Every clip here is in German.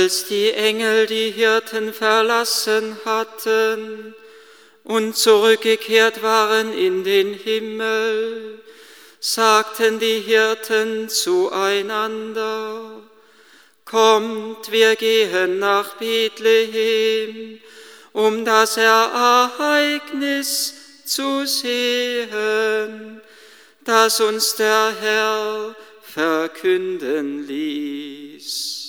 Als die Engel die Hirten verlassen hatten und zurückgekehrt waren in den Himmel, sagten die Hirten zueinander, Kommt, wir gehen nach Bethlehem, um das Ereignis zu sehen, das uns der Herr verkünden ließ.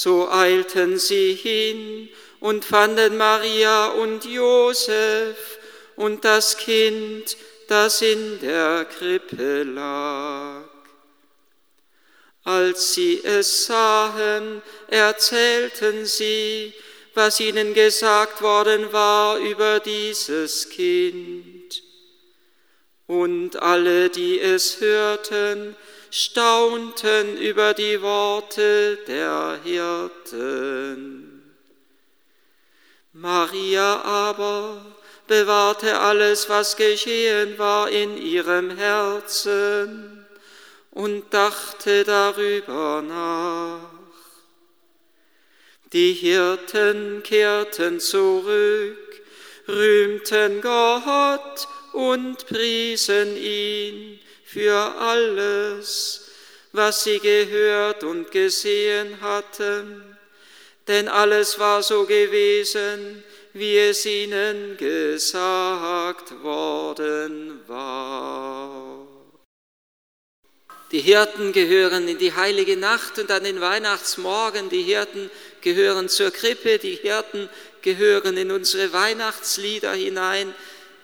So eilten sie hin und fanden Maria und Josef und das Kind, das in der Krippe lag. Als sie es sahen, erzählten sie, was ihnen gesagt worden war über dieses Kind. Und alle, die es hörten, staunten über die Worte der Hirten. Maria aber bewahrte alles, was geschehen war, in ihrem Herzen und dachte darüber nach. Die Hirten kehrten zurück, rühmten Gott und priesen ihn für alles, was sie gehört und gesehen hatten, denn alles war so gewesen, wie es ihnen gesagt worden war. Die Hirten gehören in die heilige Nacht und an den Weihnachtsmorgen. Die Hirten gehören zur Krippe. Die Hirten gehören in unsere Weihnachtslieder hinein.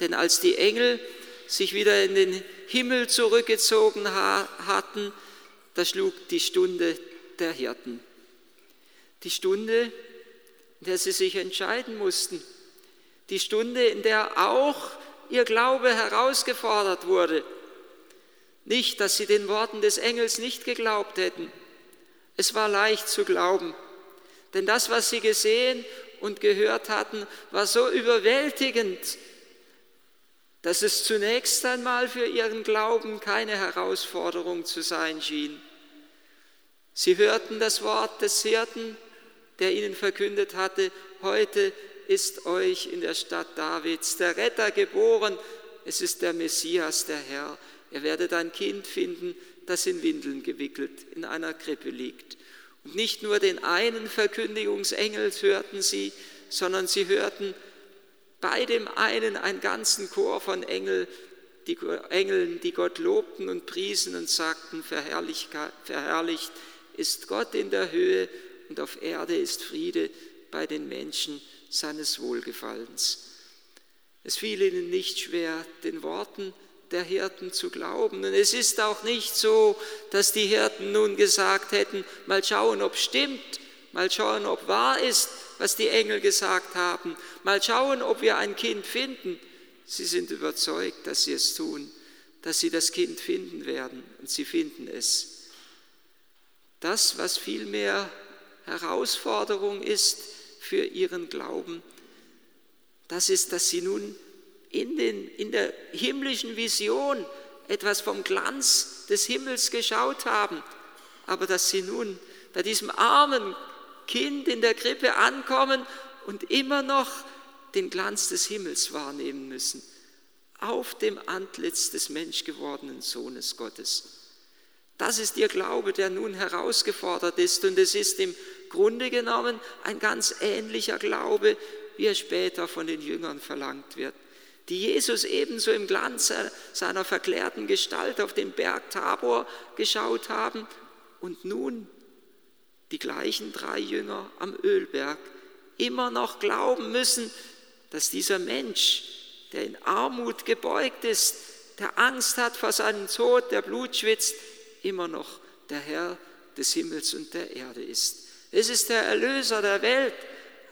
Denn als die Engel sich wieder in den Himmel zurückgezogen hatten, da schlug die Stunde der Hirten. Die Stunde, in der sie sich entscheiden mussten. Die Stunde, in der auch ihr Glaube herausgefordert wurde. Nicht, dass sie den Worten des Engels nicht geglaubt hätten. Es war leicht zu glauben. Denn das, was sie gesehen und gehört hatten, war so überwältigend, dass es zunächst einmal für ihren Glauben keine Herausforderung zu sein schien. Sie hörten das Wort des Hirten, der ihnen verkündet hatte, heute ist euch in der Stadt Davids der Retter geboren, es ist der Messias, der Herr. Ihr werdet ein Kind finden, das in Windeln gewickelt in einer Krippe liegt. Und nicht nur den einen Verkündigungsengel hörten sie, sondern sie hörten bei dem einen einen ganzen Chor von Engel, die Engeln, die Gott lobten und priesen und sagten, verherrlicht, ist Gott in der Höhe und auf Erde ist Friede bei den Menschen seines Wohlgefallens. Es fiel ihnen nicht schwer, den Worten der Hirten zu glauben. Und es ist auch nicht so, dass die Hirten nun gesagt hätten, mal schauen, ob stimmt, mal schauen, ob wahr ist, was die Engel gesagt haben. Mal schauen, ob wir ein Kind finden. Sie sind überzeugt, dass sie es tun, dass sie das Kind finden werden und sie finden es. Das, was vielmehr Herausforderung ist für ihren Glauben, das ist, dass sie nun in, den, in der himmlischen Vision etwas vom Glanz des Himmels geschaut haben, aber dass sie nun bei diesem armen Kind in der Krippe ankommen und immer noch den Glanz des Himmels wahrnehmen müssen, auf dem Antlitz des menschgewordenen Sohnes Gottes. Das ist ihr Glaube, der nun herausgefordert ist und es ist im Grunde genommen ein ganz ähnlicher Glaube, wie er später von den Jüngern verlangt wird, die Jesus ebenso im Glanz seiner verklärten Gestalt auf den Berg Tabor geschaut haben und nun die gleichen drei Jünger am Ölberg immer noch glauben müssen, dass dieser Mensch, der in Armut gebeugt ist, der Angst hat vor seinem Tod, der Blut schwitzt, immer noch der Herr des Himmels und der Erde ist. Es ist der Erlöser der Welt,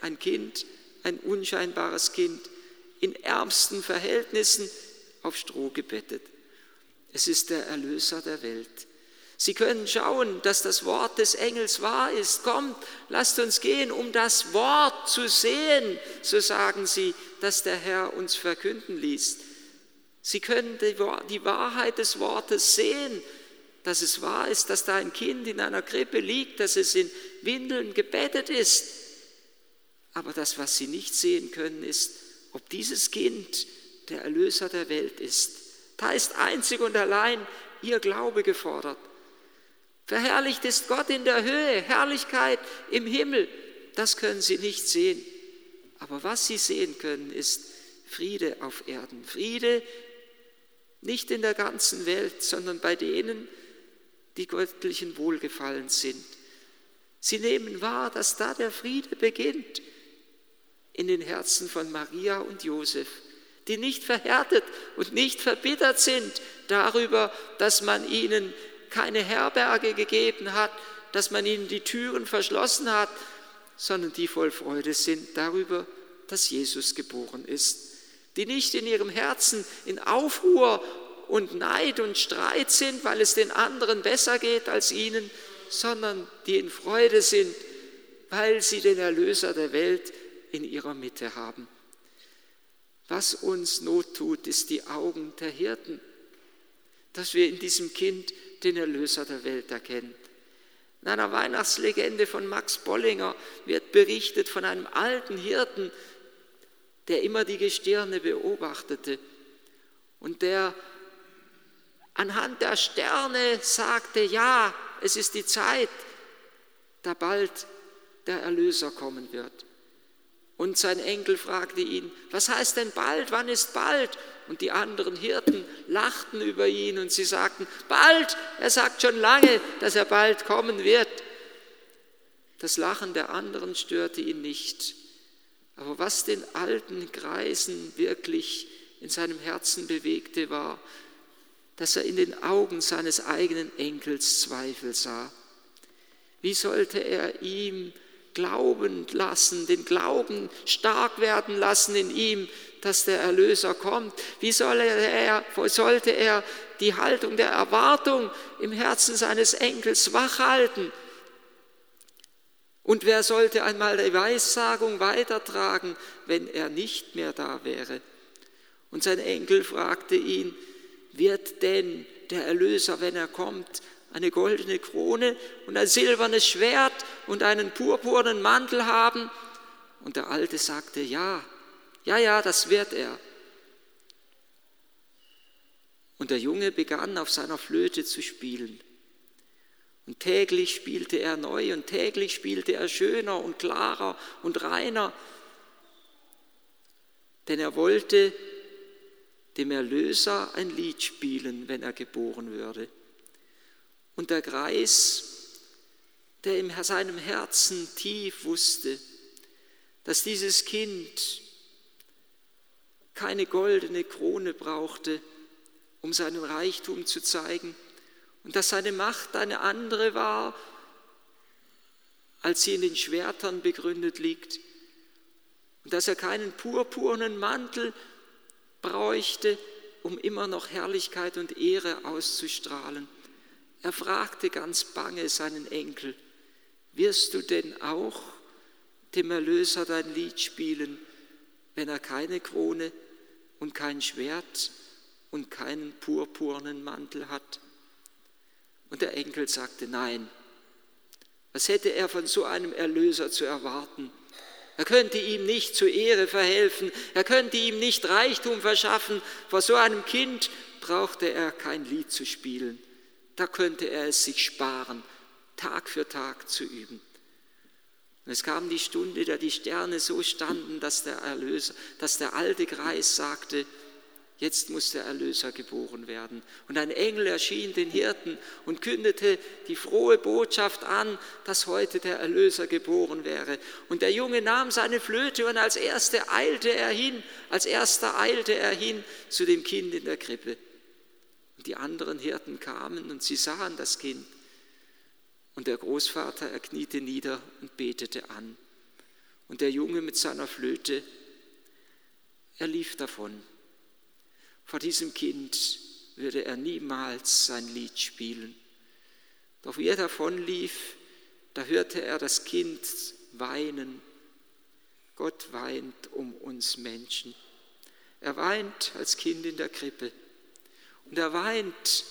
ein Kind, ein unscheinbares Kind, in ärmsten Verhältnissen auf Stroh gebettet. Es ist der Erlöser der Welt. Sie können schauen, dass das Wort des Engels wahr ist. Kommt, lasst uns gehen, um das Wort zu sehen, so sagen sie, dass der Herr uns verkünden ließ. Sie können die Wahrheit des Wortes sehen, dass es wahr ist, dass da ein Kind in einer Krippe liegt, dass es in Windeln gebettet ist. Aber das, was sie nicht sehen können, ist, ob dieses Kind der Erlöser der Welt ist. Da ist einzig und allein ihr Glaube gefordert. Verherrlicht ist Gott in der Höhe, Herrlichkeit im Himmel. Das können sie nicht sehen. Aber was sie sehen können, ist Friede auf Erden. Friede nicht in der ganzen Welt, sondern bei denen, die göttlichen Wohlgefallen sind. Sie nehmen wahr, dass da der Friede beginnt in den Herzen von Maria und Josef, die nicht verhärtet und nicht verbittert sind darüber, dass man ihnen keine Herberge gegeben hat, dass man ihnen die Türen verschlossen hat, sondern die voll Freude sind darüber, dass Jesus geboren ist, die nicht in ihrem Herzen in Aufruhr und Neid und Streit sind, weil es den anderen besser geht als ihnen, sondern die in Freude sind, weil sie den Erlöser der Welt in ihrer Mitte haben. Was uns Not tut, ist die Augen der Hirten, dass wir in diesem Kind den Erlöser der Welt erkennen. In einer Weihnachtslegende von Max Bollinger wird berichtet von einem alten Hirten, der immer die Gestirne beobachtete und der anhand der Sterne sagte, ja, es ist die Zeit, da bald der Erlöser kommen wird. Und sein Enkel fragte ihn, was heißt denn bald, wann ist bald? Und die anderen Hirten lachten über ihn und sie sagten, bald, er sagt schon lange, dass er bald kommen wird. Das Lachen der anderen störte ihn nicht. Aber was den alten Greisen wirklich in seinem Herzen bewegte, war, dass er in den Augen seines eigenen Enkels Zweifel sah. Wie sollte er ihm glauben lassen, den Glauben stark werden lassen in ihm, dass der Erlöser kommt? Wie soll er, sollte er die Haltung der Erwartung im Herzen seines Enkels wachhalten? Und wer sollte einmal die Weissagung weitertragen, wenn er nicht mehr da wäre? Und sein Enkel fragte ihn, wird denn der Erlöser, wenn er kommt, eine goldene Krone und ein silbernes Schwert und einen purpurnen Mantel haben? Und der Alte sagte, ja, ja, ja, das wird er. Und der Junge begann auf seiner Flöte zu spielen. Und täglich spielte er neu und täglich spielte er schöner und klarer und reiner, denn er wollte dem Erlöser ein Lied spielen, wenn er geboren würde. Und der Greis, der in seinem Herzen tief wusste, dass dieses Kind keine goldene Krone brauchte, um seinen Reichtum zu zeigen, und dass seine Macht eine andere war, als sie in den Schwertern begründet liegt, und dass er keinen purpurnen Mantel bräuchte, um immer noch Herrlichkeit und Ehre auszustrahlen. Er fragte ganz bange seinen Enkel, wirst du denn auch dem Erlöser dein Lied spielen, wenn er keine Krone und kein Schwert und keinen purpurnen Mantel hat? Und der Enkel sagte, nein. Was hätte er von so einem Erlöser zu erwarten? Er könnte ihm nicht zur Ehre verhelfen, er könnte ihm nicht Reichtum verschaffen. Vor so einem Kind brauchte er kein Lied zu spielen. Da könnte er es sich sparen, Tag für Tag zu üben. Und es kam die Stunde, da die Sterne so standen, dass der Erlöser, dass der alte Kreis sagte, Jetzt muss der Erlöser geboren werden. Und ein Engel erschien den Hirten und kündete die frohe Botschaft an, dass heute der Erlöser geboren wäre. Und der Junge nahm seine Flöte und als erster eilte er hin, als erster eilte er hin zu dem Kind in der Krippe. Und die anderen Hirten kamen und sie sahen das Kind. Und der Großvater, er kniete nieder und betete an. Und der Junge mit seiner Flöte, er lief davon. Vor diesem Kind würde er niemals sein Lied spielen. Doch wie er davonlief, da hörte er das Kind weinen. Gott weint um uns Menschen. Er weint als Kind in der Krippe. Und er weint,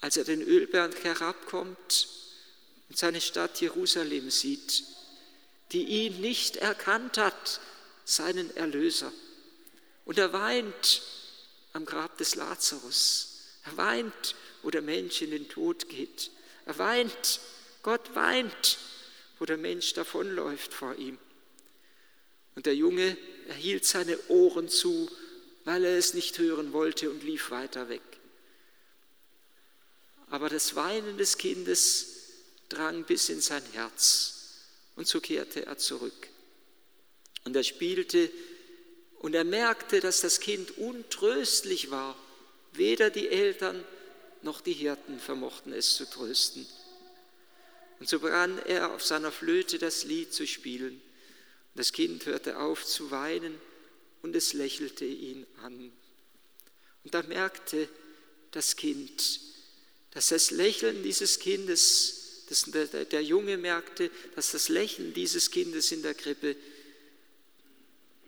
als er den Ölberg herabkommt und seine Stadt Jerusalem sieht, die ihn nicht erkannt hat, seinen Erlöser. Und er weint am Grab des Lazarus. Er weint, wo der Mensch in den Tod geht. Er weint, Gott weint, wo der Mensch davonläuft vor ihm. Und der Junge erhielt seine Ohren zu, weil er es nicht hören wollte und lief weiter weg. Aber das Weinen des Kindes drang bis in sein Herz und so kehrte er zurück. Und er spielte und er merkte, dass das Kind untröstlich war. Weder die Eltern noch die Hirten vermochten es zu trösten. Und so begann er auf seiner Flöte das Lied zu spielen. Das Kind hörte auf zu weinen und es lächelte ihn an. Und da merkte das Kind, dass das Lächeln dieses Kindes, das, der, der Junge merkte, dass das Lächeln dieses Kindes in der Krippe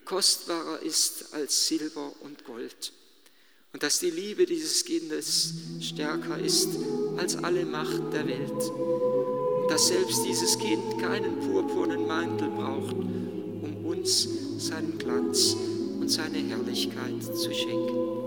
kostbarer ist als Silber und Gold. Und dass die Liebe dieses Kindes stärker ist als alle Macht der Welt. Und dass selbst dieses Kind keinen purpurnen Mantel braucht, um uns seinen Glanz und seine Herrlichkeit zu schenken.